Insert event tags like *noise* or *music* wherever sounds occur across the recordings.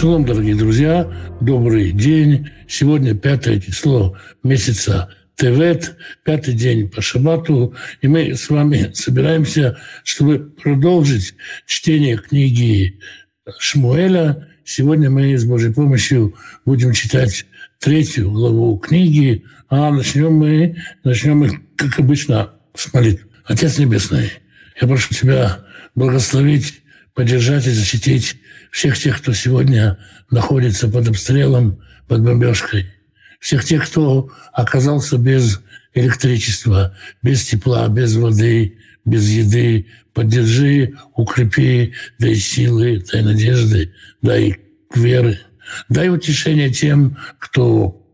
Шалом, дорогие друзья, добрый день. Сегодня пятое число месяца Тевет, пятый день по Шабату, и мы с вами собираемся, чтобы продолжить чтение книги Шмуэля. Сегодня мы с Божьей помощью будем читать третью главу книги, а начнем мы, начнем мы, как обычно, с молитвы. Отец Небесный, я прошу Тебя благословить, поддержать и защитить всех тех, кто сегодня находится под обстрелом, под бомбежкой, всех тех, кто оказался без электричества, без тепла, без воды, без еды. Поддержи, укрепи, дай силы, дай надежды, дай веры. Дай утешение тем, кто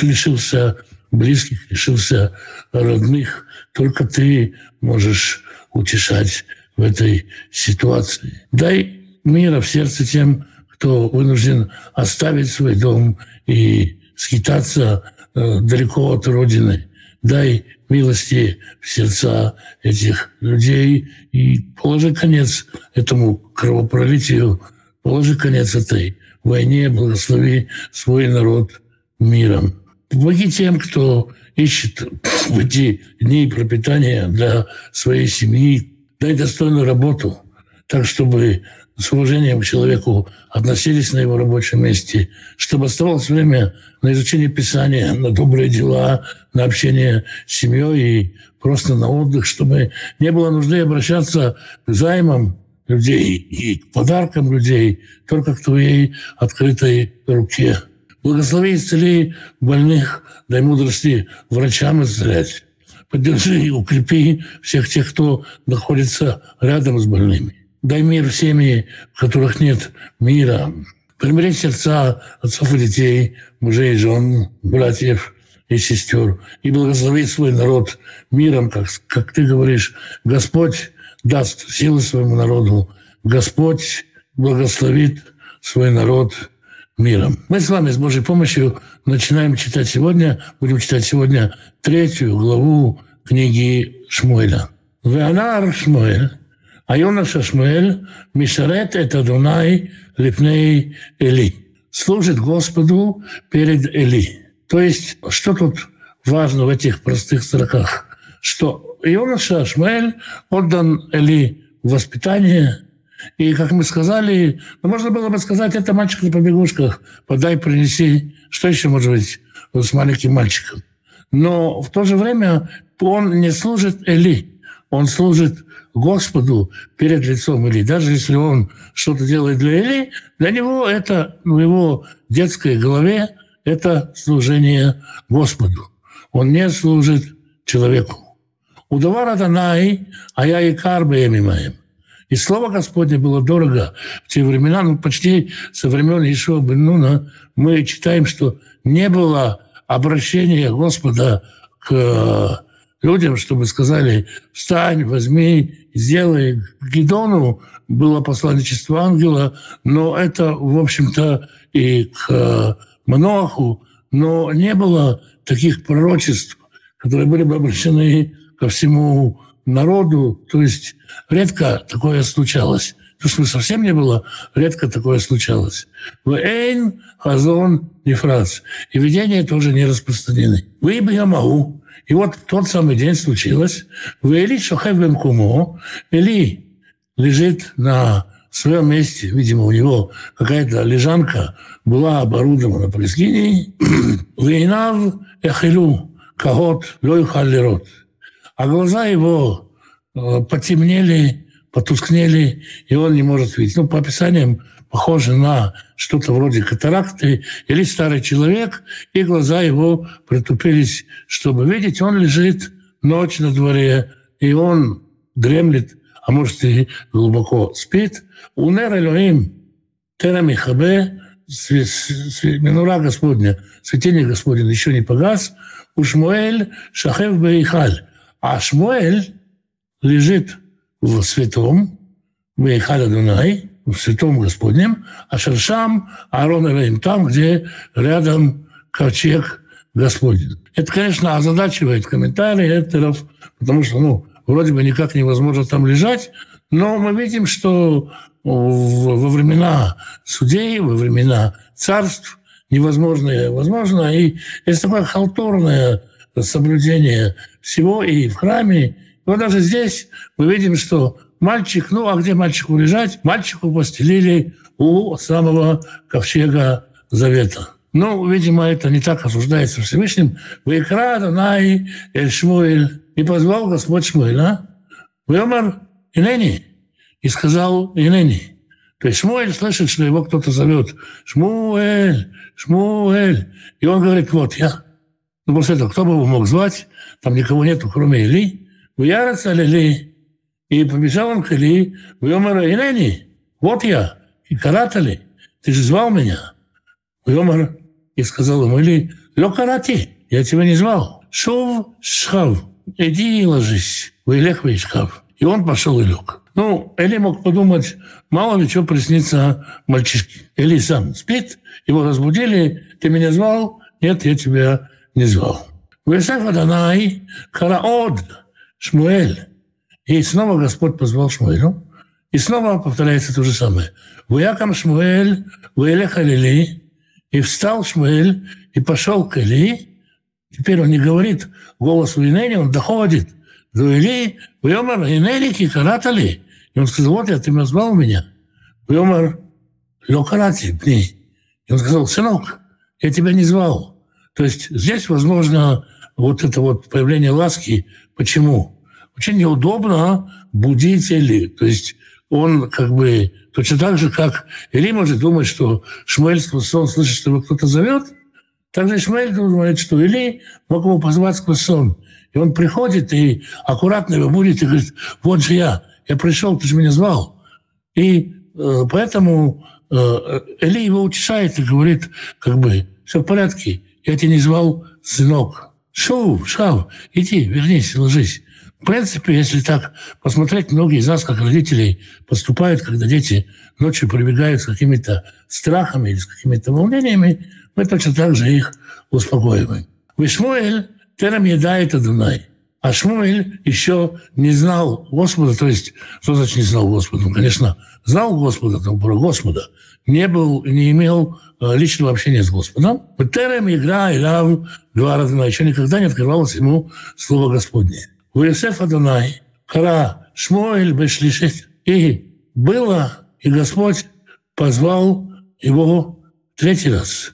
лишился близких, лишился родных. Только ты можешь утешать в этой ситуации. Дай мира в сердце тем, кто вынужден оставить свой дом и скитаться э, далеко от Родины. Дай милости в сердца этих людей и положи конец этому кровопролитию, положи конец этой войне, благослови свой народ миром. Помоги тем, кто ищет в эти дни пропитания для своей семьи. Дай достойную работу, так, чтобы с уважением к человеку относились на его рабочем месте, чтобы оставалось время на изучение Писания, на добрые дела, на общение с семьей и просто на отдых, чтобы не было нужды обращаться к займам людей и к подаркам людей, только к твоей открытой руке. Благослови и исцели больных, дай мудрости врачам исцелять. Поддержи и укрепи всех тех, кто находится рядом с больными. Дай мир в семьи, в которых нет мира. Примири сердца отцов и детей, мужей и жен, братьев и сестер. И благослови свой народ миром, как, как ты говоришь. Господь даст силы своему народу. Господь благословит свой народ миром. Мы с вами с Божьей помощью начинаем читать сегодня, будем читать сегодня третью главу книги Шмуэля. Веанар Шмуэль а юноша Шмуэль Мишарет это Дунай Липней Эли. Служит Господу перед Эли. То есть, что тут важно в этих простых строках? Что юноша Шмуэль отдан Эли в воспитание, и, как мы сказали, ну, можно было бы сказать, это мальчик на побегушках, подай, принеси. Что еще может быть с маленьким мальчиком? Но в то же время он не служит Эли, он служит Господу перед лицом Или. Даже если он что-то делает для Или, для него это в его детской голове это служение Господу. Он не служит человеку. Удавара Данай, а я и карбе моим. И слово Господне было дорого в те времена, ну, почти со времен Ишуа Бен мы читаем, что не было обращения Господа к людям, чтобы сказали, встань, возьми, сделай. Гидону было посланничество ангела, но это, в общем-то, и к Моноху, но не было таких пророчеств, которые были бы обращены ко всему народу. То есть редко такое случалось. То, что совсем не было, редко такое случалось. В Эйн, Хазон, Нефрац. И видения тоже не распространены. Вы бы я могу. И вот тот самый день случилось. В Эли Шохев Бемкумо. Эли лежит на своем месте. Видимо, у него какая-то лежанка была оборудована Палестиной. *clears throat* Вейнав Эхилу Кагот Лойхаллерот. А глаза его э, потемнели, потускнели, и он не может видеть. Ну, по описаниям похоже на что-то вроде катаракты, или старый человек, и глаза его притупились, чтобы видеть. Он лежит ночь на дворе, и он дремлет, а может и глубоко спит. Унер Элоим, Тера Минура Господня, светильник Господень еще не погас, у Шмуэль Шахев Бейхаль. А Шмуэль лежит в святом, Бейхаль Адунай, в святом Господнем, а Шершам Аарон Элейм, там, где рядом ковчег Господень. Это, конечно, озадачивает комментарии авторов, потому что, ну, вроде бы никак невозможно там лежать, Но мы видим, что во времена судей, во времена царств невозможное возможно. И есть такое халтурное соблюдение всего и в храме. Вот даже здесь мы видим, что мальчик, ну а где мальчику лежать? Мальчику постелили у самого ковчега Завета. Ну, видимо, это не так осуждается Всевышним. «Вайкра Данай Эль Шмуэль» и позвал Господь Шмуэля. «Вемар Инени» и сказал Инени. То есть Шмуэль слышит, что его кто-то зовет. «Шмуэль! Шмуэль!» И он говорит, вот я. Ну, после этого, кто бы его мог звать? Там никого нету, кроме Или. «Уярец Алили». И побежал он к Или. «Вемар Инени». Вот я. И каратали. Ты же звал меня. Вемар и сказал ему, или Локарати, я тебя не звал. Шов шхав, иди и ложись. Вылег шкаф. И он пошел и лег. Ну, Эли мог подумать, мало ли что приснится мальчишке. Эли сам спит, его разбудили, ты меня звал? Нет, я тебя не звал. Весеф Адонай Караод Шмуэль. И снова Господь позвал Шмуэлю. И снова повторяется то же самое. Вуякам Шмуэль, Вуэлеха Лили, и встал Шмуэль и пошел к Или. Теперь он не говорит голос Винели, он доходит до Или. Вьомар Инелики каратали. И он сказал, вот я, ты назвал меня. Вьомар Локарати, дни. И он сказал, сынок, я тебя не звал. То есть здесь, возможно, вот это вот появление ласки. Почему? Очень неудобно будить Или. То есть он как бы точно так же, как Или может думать, что Шмель сквозь сон слышит, что его кто-то зовет, так же Шмель думает, что Или мог его позвать сквозь сон. И он приходит и аккуратно его будет и говорит, вот же я, я пришел, ты же меня звал. И э, поэтому э, Эли его утешает и говорит, как бы, все в порядке, я тебя не звал, сынок. Шоу, шав, иди, вернись, ложись. В принципе, если так посмотреть, многие из нас, как родителей, поступают, когда дети ночью прибегают с какими-то страхами или с какими-то волнениями, мы точно так же их успокоиваем. Вишмуэль терем едает Адунай. А Шмуэль еще не знал Господа, то есть, что значит не знал Господа? Ну, конечно, знал Господа, но про Господа. Не был, не имел э, личного общения с Господом. Терем игра и лав еще никогда не открывалось ему Слово Господне. Уесеф Адонай, Кара Шмуэль Бешлишет. И было, и Господь позвал его третий раз.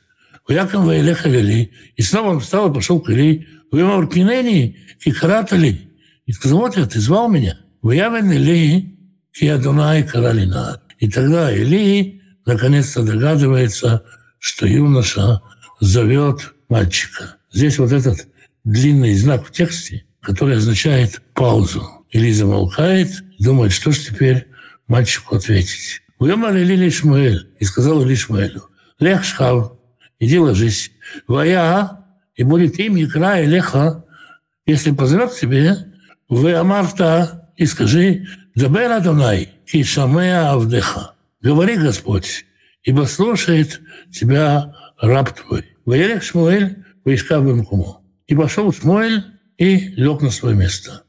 Яков Ваилеха Вели. И снова он встал и пошел к Или. Вымор Кинени, Кикратали. И сказал, вот ты звал меня. Ваявен Или, Киадунай Каралина. И тогда Или наконец-то догадывается, что юноша зовет мальчика. Здесь вот этот длинный знак в тексте – который означает паузу. Или замолкает, думает, что же теперь мальчику ответить. Уемар Или Ишмаэль, и сказал Ишмаэлю, Лех Шхав, иди ложись. Вая, и будет имя края Леха, если позовет тебе, вы Амарта, и скажи, Дабер Адонай, Кишамеа Авдеха. Говори, Господь, ибо слушает тебя раб твой. Ваелех Шмуэль, Ваишкав Бемкуму. И пошел Шмуэль и лег на свое место.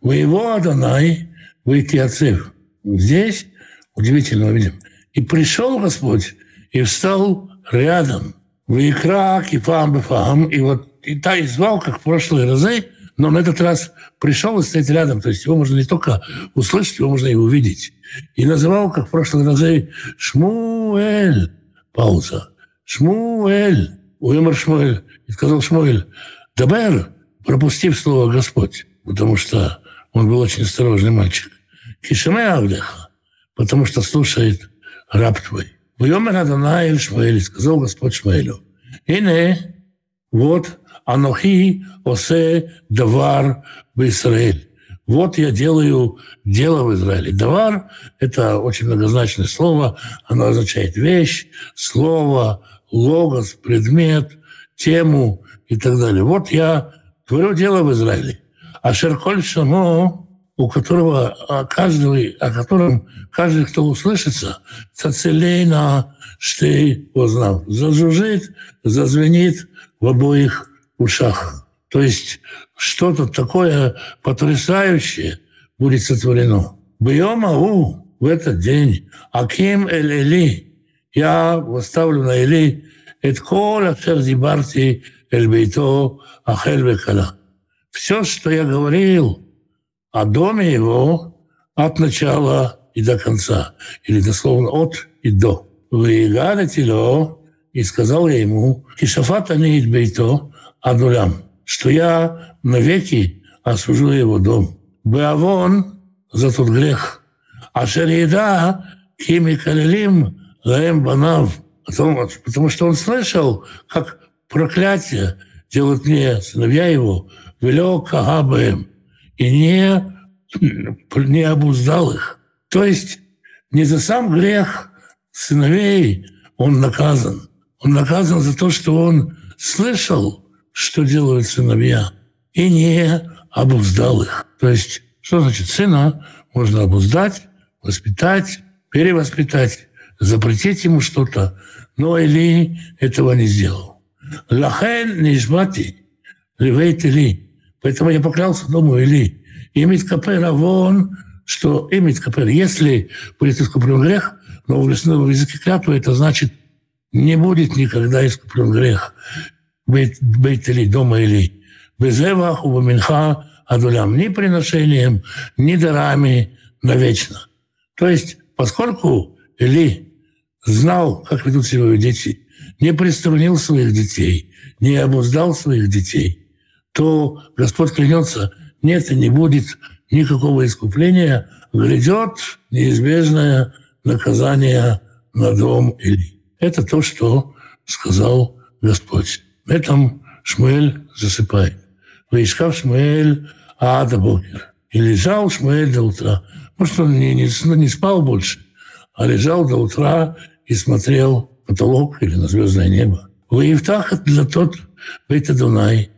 Воево Адонай, Вайтиацев. Здесь удивительно видим. И пришел Господь и встал рядом. Ваикра, Кипам, Бефам. И вот и та и звал, как в прошлые разы, но на этот раз пришел и стоит рядом. То есть его можно не только услышать, его можно и увидеть. И называл, как в прошлые разы, Шмуэль. Пауза. Шмуэль. Уэмар Шмуэль. И сказал Шмуэль, Дабер, пропустив слово «Господь», потому что он был очень осторожный мальчик. Кишеме Авдеха, потому что слушает раб твой. Вьомер Адонай Эль Шмаэль, сказал Господь Шмаэлю. И не, вот Анохи Осе Давар в Израиль. Вот я делаю дело в Израиле. Давар – это очень многозначное слово. Оно означает вещь, слово, логос, предмет, тему и так далее. Вот я творил дело в Израиле. А Шерколь Шамо, у которого а, каждый, о котором каждый, кто услышится, тацелейна штей узнал. Зажужжит, зазвенит в обоих ушах. То есть что-то такое потрясающее будет сотворено. Бьема у в этот день Аким эль Эли, я восставлю на Эли, это кола шердибарти эль бейто ахель. Все, что я говорил о доме его от начала и до конца, или дословно от и до. Выигаритило, и сказал я ему, кишафат анит бейто адулям, что я навеки осужу его дом. Беавон за тот грех. А шарида кими калилим лаем банав. Потому, потому что он слышал, как проклятие делают мне сыновья его, велел кагабаем, и не, не обуздал их. То есть не за сам грех сыновей он наказан. Он наказан за то, что он слышал, что делают сыновья, и не обуздал их. То есть, что значит сына можно обуздать, воспитать, перевоспитать, запретить ему что-то, но Или этого не сделал. Лахен нишбати, ливейт Или. Поэтому я поклялся дому Или. Имит капер авон, что имит капер, если будет искуплен грех, но в лесном языке клятвы это значит не будет никогда искуплен грех. Бейт, бейт Или, дома Или. Безевах, убаминха, адулям. Ни приношением, ни дарами навечно. То есть, поскольку Или знал, как ведут себя дети, не приструнил своих детей, не обуздал своих детей, то Господь клянется, нет и не будет никакого искупления, грядет неизбежное наказание на дом Или. Это то, что сказал Господь. В этом Шмуэль засыпает. Ваишкав Шмуэль Ада Бокер. И лежал Шмуэль до утра. Может, он не, не, не спал больше, а лежал до утра и смотрел потолок или на звездное небо. Воевтах для тот Бейта Дунай.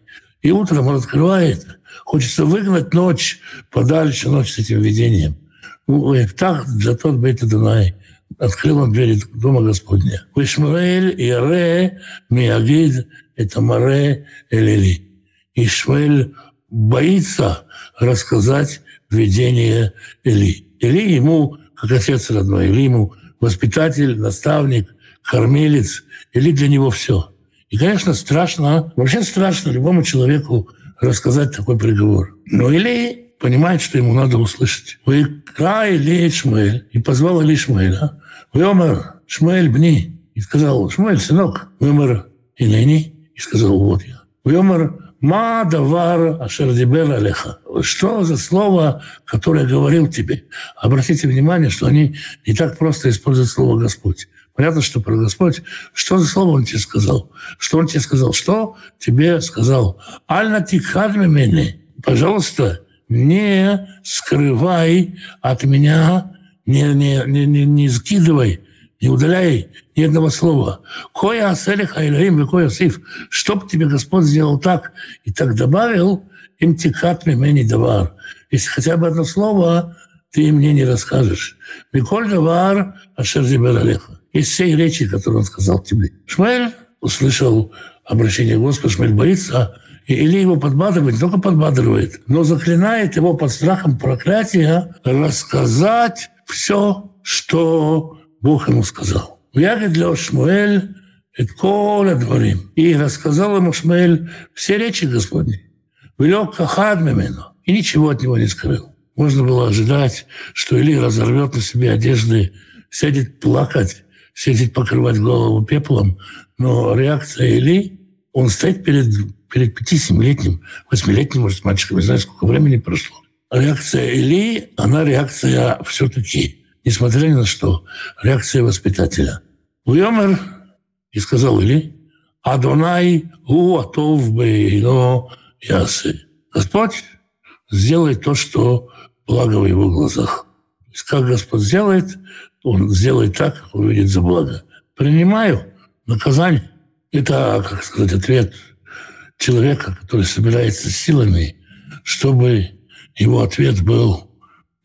И утром он открывает. Хочется выгнать ночь подальше, ночь с этим видением. Воевтах для тот Бейта Дунай. Открыл он двери Дома Господня. Вишмаэль и Ре Миагид это Маре Элили. Ишмаэль боится рассказать видение Или. Или ему, как отец родной, Или ему воспитатель, наставник, кормилец, или для него все. И, конечно, страшно, вообще страшно любому человеку рассказать такой приговор. Но Или понимает, что ему надо услышать. Край Или Шмуэль, и позвал Или Шмуэля. Вы омер Шмуэль бни, и сказал, Шмуэль, сынок, вы омер Инени, и сказал, вот я. Вы омер Ма давар ашердибер алеха. Что за слово, которое говорил тебе? Обратите внимание, что они не так просто используют слово «Господь». Понятно, что про Господь. Что за слово Он тебе сказал? Что Он тебе сказал? Что тебе сказал? Альна тикхадми мене. Пожалуйста, не скрывай от меня, не, не, не, не, не скидывай не удаляй ни одного слова. Коя аселих айлаим и коя сиф. Чтоб тебе Господь сделал так и так добавил, им тикат мимени давар. Если хотя бы одно слово ты мне не расскажешь. Миколь давар ашер алеха. Из всей речи, которую он сказал тебе. Шмель услышал обращение Господа, Шмель боится, и Или его подбадривает, только подбадривает, но заклинает его под страхом проклятия рассказать все, что Бог ему сказал. «Вягид для Шмуэль это коля дворим». И рассказал ему Шмуэль все речи Господни. «Велек кахад мимену». И ничего от него не скрыл. Можно было ожидать, что Или разорвет на себе одежды, сядет плакать, сядет покрывать голову пеплом. Но реакция Или, он стоит перед, перед 5-7-летним, 8-летним, может, мальчиком, не знаю, сколько времени прошло. Реакция Или, она реакция все-таки несмотря ни на что, реакция воспитателя. Уйомер и сказал Или, Адонай атов бейно ясы. Господь сделает то, что благо в его глазах. Как Господь сделает, он сделает так, как он видит за благо. Принимаю наказание. Это, как сказать, ответ человека, который собирается силами, чтобы его ответ был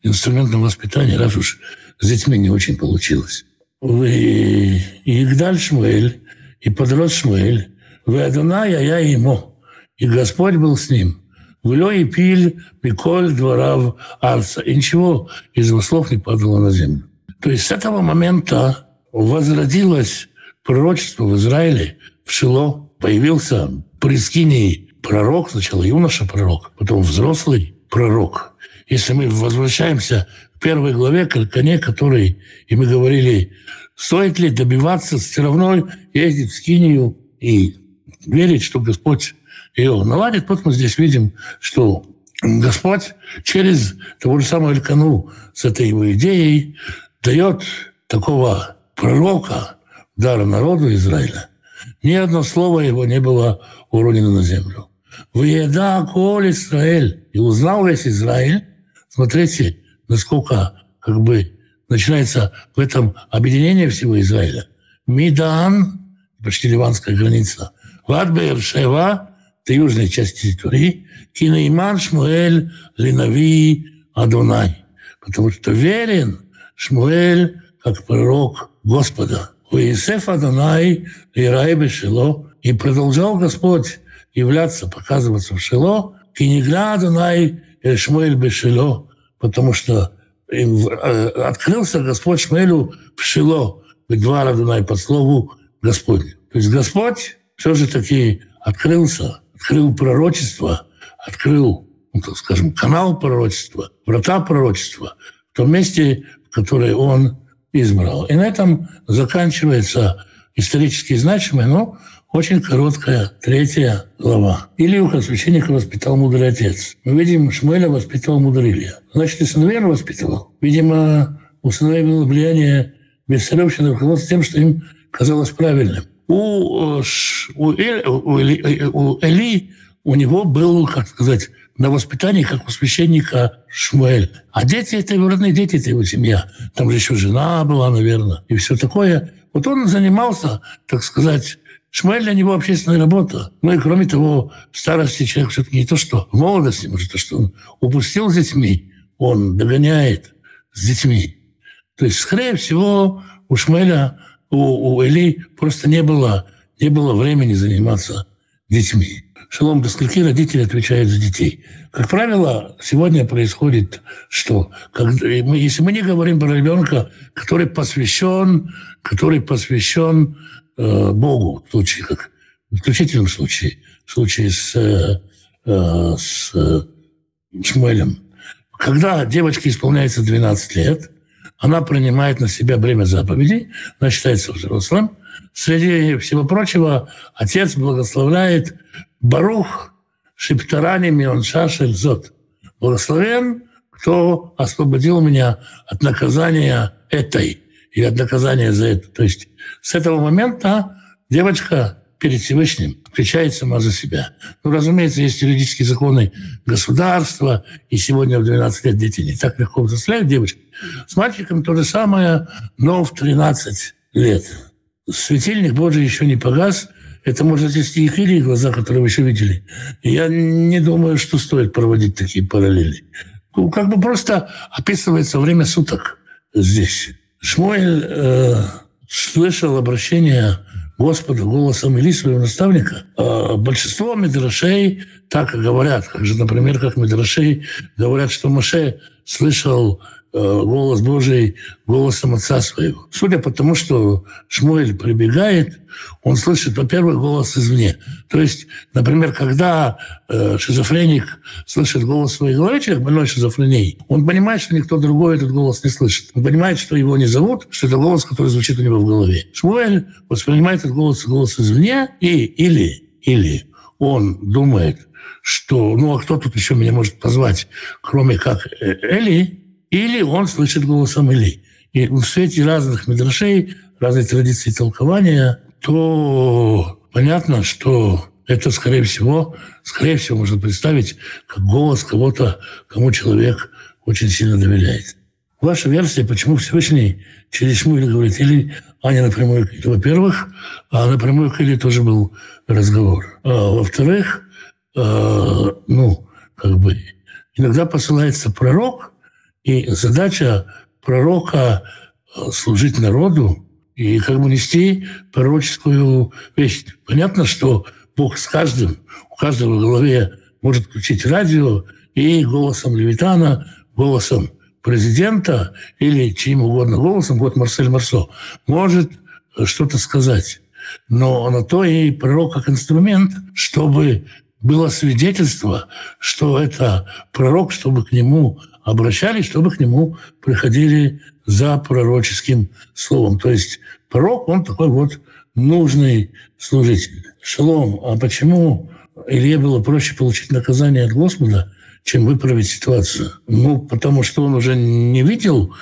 инструментом воспитания, раз уж с детьми не очень получилось. И Игдаль Шмуэль, и подрос Шмуэль, вы Адоная, я ему. И Господь был с ним. «Влё и пиль, Миколь, дворав, арца». И ничего из его слов не падало на землю. То есть с этого момента возродилось пророчество в Израиле, в Шило. Появился Прескиний пророк, сначала юноша-пророк, потом взрослый пророк. Если мы возвращаемся к первой главе, к коне, который, и мы говорили, стоит ли добиваться все равно ездить в Скинию и верить, что Господь ее наладит. Вот мы здесь видим, что Господь через того же самого Элькану с этой его идеей дает такого пророка, дара народу Израиля. Ни одно слово его не было уронено на землю. «Выеда коль Израиль». И узнал весь Израиль. Смотрите, насколько как бы начинается в этом объединение всего Израиля. Мидан, почти ливанская граница, Вад Шева, это южная часть территории, Кинаиман Шмуэль Линави Адонай. Потому что верен Шмуэль как пророк Господа. Уисеф Адонай и Раибе Шило. И продолжал Господь являться, показываться в Шило. Кинигля Адонай Шмуэль Бешило. Потому что э, открылся Господь Шмуэлю в Шило. Два Адонай по слову Господь. То есть Господь все же таки открылся, открыл пророчество, открыл, ну, так скажем, канал пророчества, врата пророчества в том месте, в которое он избрал. И на этом заканчивается исторически значимая, но очень короткая третья глава. Илиуха священника воспитал мудрый отец. Мы видим, Шмуэля воспитал мудрый Илья. Значит, и сыновей он воспитывал. Видимо, у сыновей было влияние Бессаревщины руководство тем, что им казалось правильным. У, э, у, Эли, у Эли у него был, как сказать, на воспитании, как у священника Шмуэль. А дети – это его родные дети, это его семья. Там же еще жена была, наверное, и все такое. Вот он занимался, так сказать, Шмуэль для него общественная работа. Ну и кроме того, в старости человек все-таки не то, что в молодости, может, то, что он упустил с детьми, он догоняет с детьми. То есть, скорее всего, у Шмуэля, у, у Эли просто не было, не было времени заниматься детьми. Шалом, до скольки родители отвечают за детей? Как правило, сегодня происходит что? Когда, если мы не говорим про ребенка, который посвящен, который посвящен э, Богу, в случае как в исключительном случае, в случае с, э, э с э, Шмуэлем. Когда девочке исполняется 12 лет, она принимает на себя бремя заповедей, она считается взрослым. Среди всего прочего, отец благословляет Барух Шиптарани Мионша Шельзот. Благословен, кто освободил меня от наказания этой или от наказания за это. То есть с этого момента девочка перед Всевышним отвечает сама за себя. Ну, разумеется, есть юридические законы государства, и сегодня в 12 лет дети не так легко взрослеют девочки. С мальчиком то же самое, но в 13 лет. Светильник Божий еще не погас – это, может, отнести их или глаза, которые вы еще видели. Я не думаю, что стоит проводить такие параллели. Ну, как бы просто описывается время суток здесь. Шмуэль э, слышал обращение Господа голосом Или своего наставника. А большинство медрашей так и говорят. Как же, например, как медрашей говорят, что Маше слышал Э, голос Божий голосом отца своего. Судя по тому, что Шмуэль прибегает, он слышит, во-первых, голос извне. То есть, например, когда э, шизофреник слышит голос в своей больной шизофренией, он понимает, что никто другой этот голос не слышит. Он понимает, что его не зовут, что это голос, который звучит у него в голове. Шмуэль воспринимает этот голос, голос извне, и или, или он думает, что, ну, а кто тут еще меня может позвать, кроме как э, Эли, или он слышит голосом Или. И в свете разных медрашей, разной традиции толкования, то понятно, что это, скорее всего, скорее всего, можно представить как голос кого-то, кому человек очень сильно доверяет. Ваша версия, почему Всевышний через Шмуэля говорит, или а не напрямую к Во-первых, а напрямую к Или тоже был разговор. А, во-вторых, а, ну, как бы, иногда посылается пророк, и задача пророка э, служить народу и как бы нести пророческую вещь. Понятно, что Бог с каждым, у каждого в голове может включить радио и голосом Левитана, голосом президента или чьим угодно голосом, вот Марсель Марсо, может что-то сказать. Но на то и пророк как инструмент, чтобы было свидетельство, что это пророк, чтобы к нему обращались, чтобы к нему приходили за пророческим словом. То есть пророк, он такой вот нужный служитель. Шалом, а почему Илье было проще получить наказание от Господа, чем выправить ситуацию? Ну, потому что он уже не видел,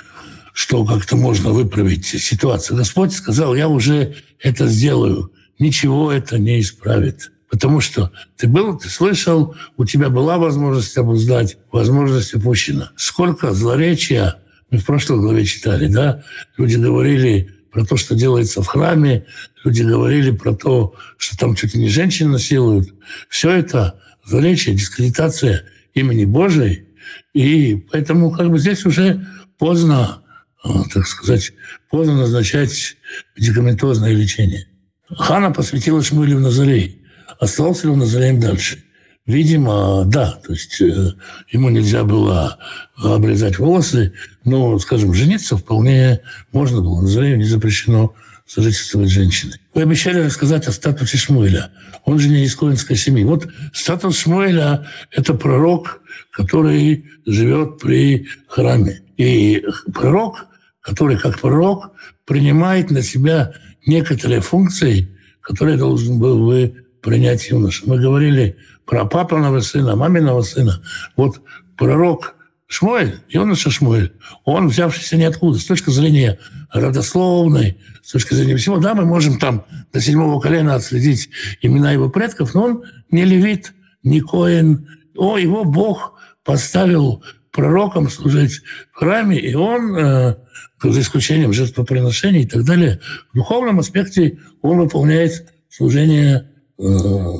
что как-то можно выправить ситуацию. Господь сказал, я уже это сделаю. Ничего это не исправит. Потому что ты был, ты слышал, у тебя была возможность обуздать, возможность упущена. Сколько злоречия мы в прошлой главе читали, да? Люди говорили про то, что делается в храме, люди говорили про то, что там чуть ли не женщин насилуют. Все это злоречие, дискредитация имени Божией. И поэтому как бы здесь уже поздно, э, так сказать, поздно назначать медикаментозное лечение. Хана посвятила Шмуэлю в Назарей. Остался ли он Назареем дальше? Видимо, да. То есть э, ему нельзя было обрезать волосы, но, скажем, жениться вполне можно было. Назарею не запрещено сожительствовать с женщиной. Вы обещали рассказать о статусе Шмуэля. Он же не из коинской семьи. Вот статус Шмуэля – это пророк, который живет при храме. И пророк, который как пророк принимает на себя некоторые функции, которые должен был бы принять юноша. Мы говорили про папиного сына, маминого сына. Вот пророк Шмуэль, юноша Шмуэль, он взявшийся ниоткуда, с точки зрения родословной, с точки зрения всего. Да, мы можем там до седьмого колена отследить имена его предков, но он не левит, не коин. О, его Бог поставил пророком служить в храме, и он, э, за исключением жертвоприношений и так далее, в духовном аспекте он выполняет служение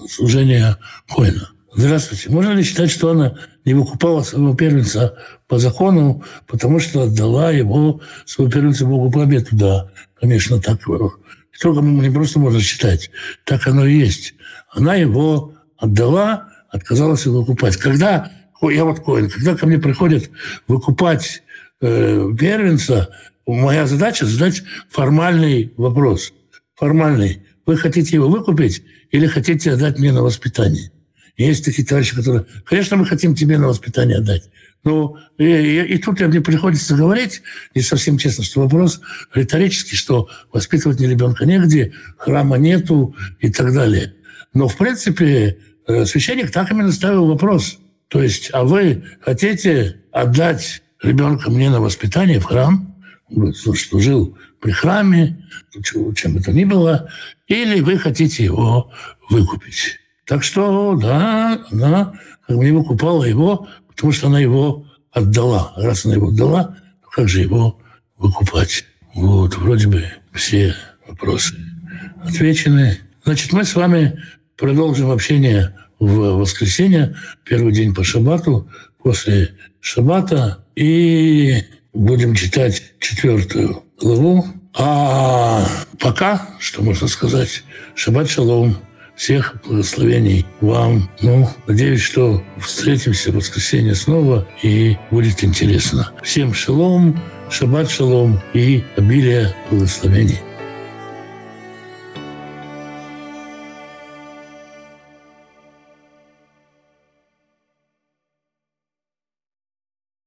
служения воина. Здравствуйте. Можно ли считать, что она не выкупала своего первенца по закону, потому что отдала его, своего первенца Богу по обету? Да, конечно, так. Только не просто можно считать. Так оно и есть. Она его отдала, отказалась его выкупать. Когда, я вот Коин, когда ко мне приходят выкупать э, первенца, моя задача задать формальный вопрос. Формальный. Вы хотите его выкупить или хотите отдать мне на воспитание? Есть такие товарищи, которые, конечно, мы хотим тебе на воспитание отдать. Но и, и, и тут мне приходится говорить, не совсем честно, что вопрос риторический, что воспитывать не ребенка негде, храма нету и так далее. Но, в принципе, э, священник так именно ставил вопрос. То есть, а вы хотите отдать ребенка мне на воспитание в храм? Служил при храме, чем бы то ни было, или вы хотите его выкупить. Так что, да, она как бы не выкупала его, потому что она его отдала. Раз она его отдала, то как же его выкупать? Вот, вроде бы все вопросы отвечены. Значит, мы с вами продолжим общение в воскресенье, первый день по шабату, после шабата, и будем читать четвертую главу. А пока, что можно сказать, шаббат шалом, всех благословений вам. Ну, надеюсь, что встретимся в воскресенье снова и будет интересно. Всем шалом, шаббат шалом и обилие благословений.